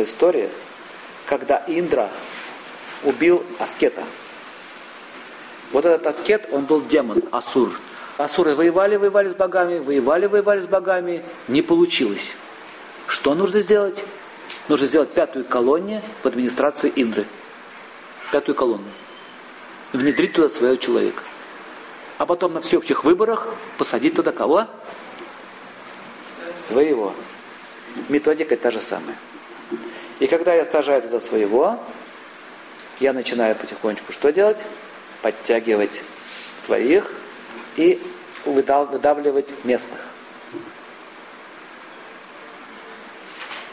была история, когда Индра убил аскета. Вот этот аскет, он был демон, Асур. Асуры воевали, воевали с богами, воевали, воевали с богами, не получилось. Что нужно сделать? Нужно сделать пятую колонию в администрации Индры. Пятую колонну. Внедрить туда своего человека. А потом на всеобщих выборах посадить туда кого? Своего. Методика та же самая. И когда я сажаю туда своего, я начинаю потихонечку что делать? Подтягивать своих и выдавливать местных.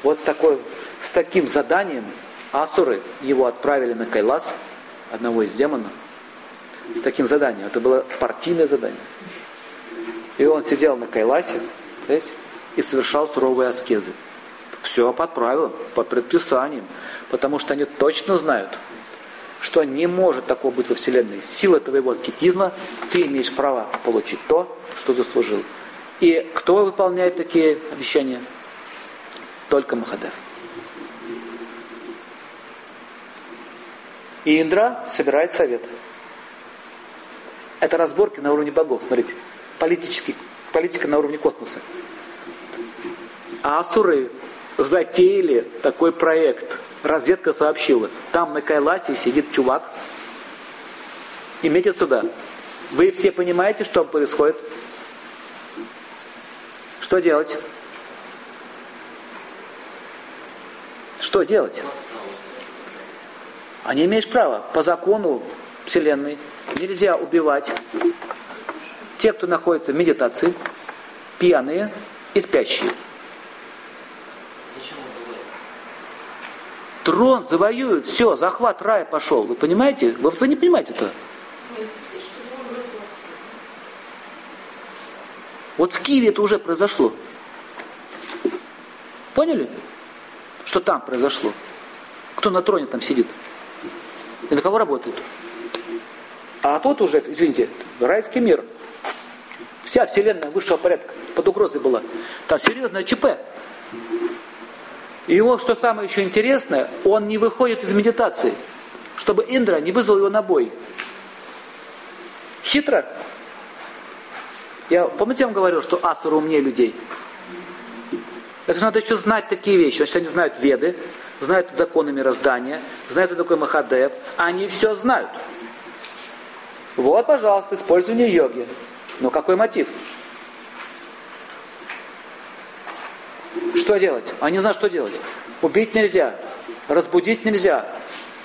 Вот с, такой, с таким заданием асуры его отправили на Кайлас, одного из демонов, с таким заданием. Это было партийное задание. И он сидел на Кайласе, знаете, и совершал суровые аскезы. Все по правилам, по предписаниям, потому что они точно знают, что не может такого быть во Вселенной. Сила твоего аскетизма, ты имеешь право получить то, что заслужил. И кто выполняет такие обещания? Только Махадев. И Индра собирает совет. Это разборки на уровне богов, смотрите. Политический, политика на уровне космоса. А асуры затеяли такой проект. Разведка сообщила. Там на Кайласе сидит чувак. Имейте сюда. Вы все понимаете, что происходит? Что делать? Что делать? А не имеешь права. По закону Вселенной нельзя убивать тех, кто находится в медитации, пьяные и спящие. Трон завоюют, все, захват рая пошел. Вы понимаете? Вы, вы не понимаете это? Вот в Киеве это уже произошло. Поняли? Что там произошло? Кто на троне там сидит? И на кого работает? А тут уже, извините, райский мир. Вся вселенная высшего порядка под угрозой была. Там серьезное ЧП. И его, что самое еще интересное, он не выходит из медитации, чтобы Индра не вызвал его на бой. Хитро. Я, помните, я вам говорил, что асуры умнее людей? Это же надо еще знать такие вещи. Значит, они знают веды, знают законы мироздания, знают, кто такой Махадев. Они все знают. Вот, пожалуйста, использование йоги. Но какой мотив? Что делать? Они не знают, что делать. Убить нельзя, разбудить нельзя,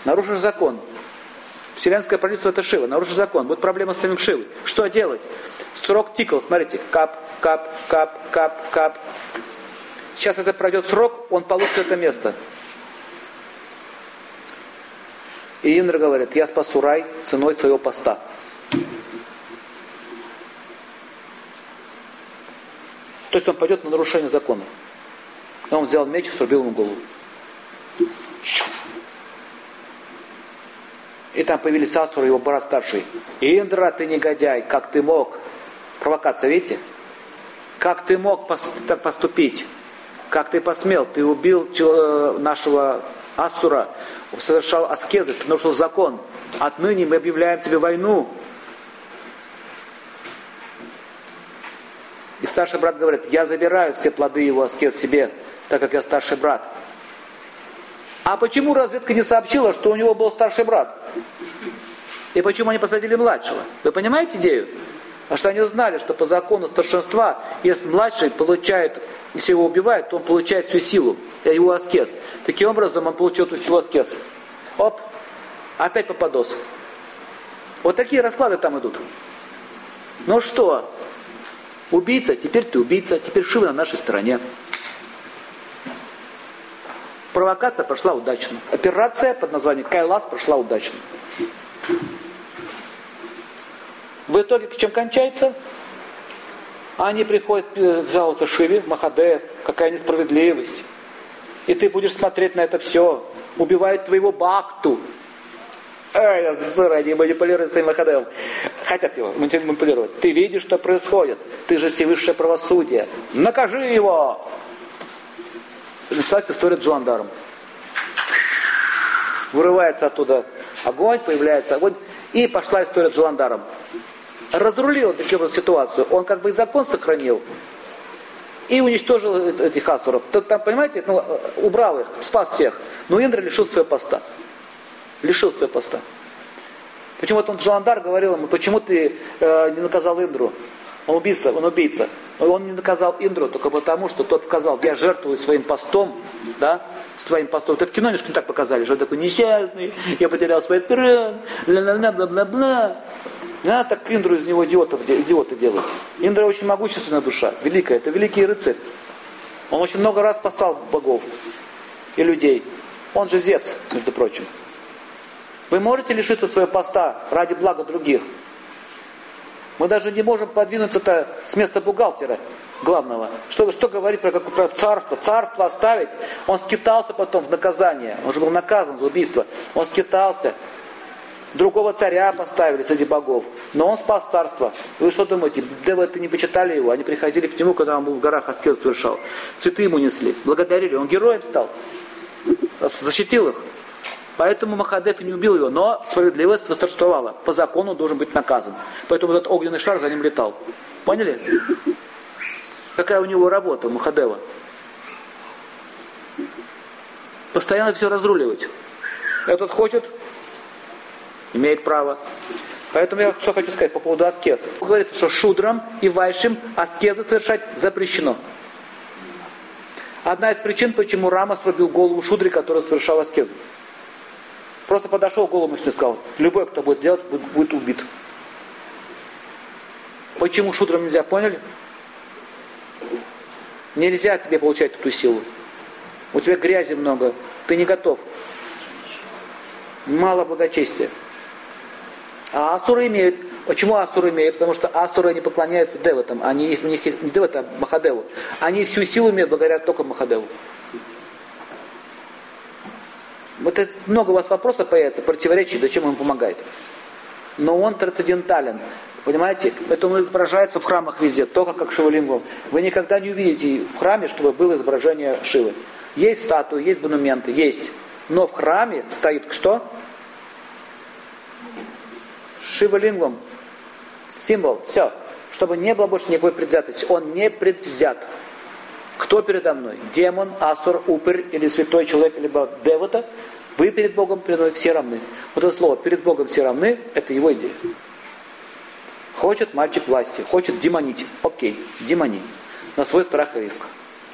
нарушишь закон. Вселенское правительство это Шива, нарушишь закон, будет проблема с самим Шивой. Что делать? Срок тикал, смотрите, кап, кап, кап, кап, кап. Сейчас, если пройдет срок, он получит это место. И Индра говорит, я спасу рай ценой своего поста. То есть он пойдет на нарушение закона. Но он взял меч и срубил ему голову. И там появились Асура, его брат старший. Индра, ты негодяй, как ты мог? Провокация, видите? Как ты мог так поступить? Как ты посмел? Ты убил э, нашего Асура, совершал аскезы, ты нарушил закон. Отныне мы объявляем тебе войну. И старший брат говорит, я забираю все плоды его аскез себе так как я старший брат. А почему разведка не сообщила, что у него был старший брат? И почему они посадили младшего? Вы понимаете идею? А что они знали, что по закону старшинства, если младший получает, если его убивают, то он получает всю силу, его аскез. Таким образом он получил всю аскез. Оп, опять попадос. Вот такие расклады там идут. Ну что, убийца, теперь ты убийца, теперь Шива на нашей стороне. Провокация прошла удачно. Операция под названием Кайлас прошла удачно. В итоге чем кончается? Они приходят э, жаловаться Шиве, Махадев, какая несправедливость. И ты будешь смотреть на это все. Убивают твоего Бакту. Эй, ссора, они манипулируют своим Махадевом. Хотят его манипулировать. Ты видишь, что происходит. Ты же всевысшее правосудие. Накажи его! Началась история с Джоандаром. Вырывается оттуда огонь, появляется огонь. И пошла история с Джаландаром. Разрулил таким вот ситуацию. Он как бы и закон сохранил, и уничтожил этих асуров. Там, понимаете, ну, убрал их, спас всех. Но Индра лишил своего поста. Лишил своего поста. Почему вот он Джаландар говорил ему, почему ты э, не наказал Индру? Он убийца, он убийца. Он не наказал Индру только потому, что тот сказал, я жертвую своим постом, да, с твоим постом. Это в кино немножко не так показали, что он такой несчастный, я потерял свой трон, бла-бла-бла-бла-бла. Да, так Индру из него идиотов, идиота делать. Индра очень могущественная душа, великая, это великий рыцарь. Он очень много раз спасал богов и людей. Он же Зевс, между прочим. Вы можете лишиться своего поста ради блага других. Мы даже не можем подвинуться-то с места бухгалтера главного. Что, что говорит про, как, про царство? Царство оставить. Он скитался потом в наказание. Он же был наказан за убийство. Он скитался. Другого царя поставили среди богов. Но он спас царство. Вы что думаете, да вы это не почитали его? Они приходили к нему, когда он был в горах аскез совершал. Цветы ему несли. Благодарили. Он героем стал. Защитил их. Поэтому Махадев не убил его, но справедливость восторжествовала. По закону должен быть наказан. Поэтому этот огненный шар за ним летал. Поняли? Какая у него работа, у Махадева? Постоянно все разруливать. Этот хочет, имеет право. Поэтому я что хочу сказать по поводу аскез. Говорится, что шудрам и вайшим аскезы совершать запрещено. Одна из причин, почему Рама срубил голову шудри, который совершал аскезу. Просто подошел голому и сказал, любой, кто будет делать, будет, будет убит. Почему шутрам нельзя, поняли? Нельзя тебе получать эту силу. У тебя грязи много, ты не готов. Мало благочестия. А асуры имеют. Почему асуры имеют? Потому что асуры не поклоняются деватам. Они у них есть не девата, а Махадеву. Они всю силу имеют благодаря только Махадеву. Это много у вас вопросов появится, противоречий, зачем он помогает. Но он трансцендентален. Понимаете? Поэтому он изображается в храмах везде, только как Шивалингом. Вы никогда не увидите в храме, чтобы было изображение Шивы. Есть статуи, есть монументы, есть. Но в храме стоит что? Шивалингом. Символ. Все. Чтобы не было больше никакой предвзятости. Он не предвзят. Кто передо мной? Демон, асур, упырь или святой человек, либо девата? Вы перед Богом перед мной все равны. Вот это слово «перед Богом все равны» – это его идея. Хочет мальчик власти, хочет демонить. Окей, демони. На свой страх и риск.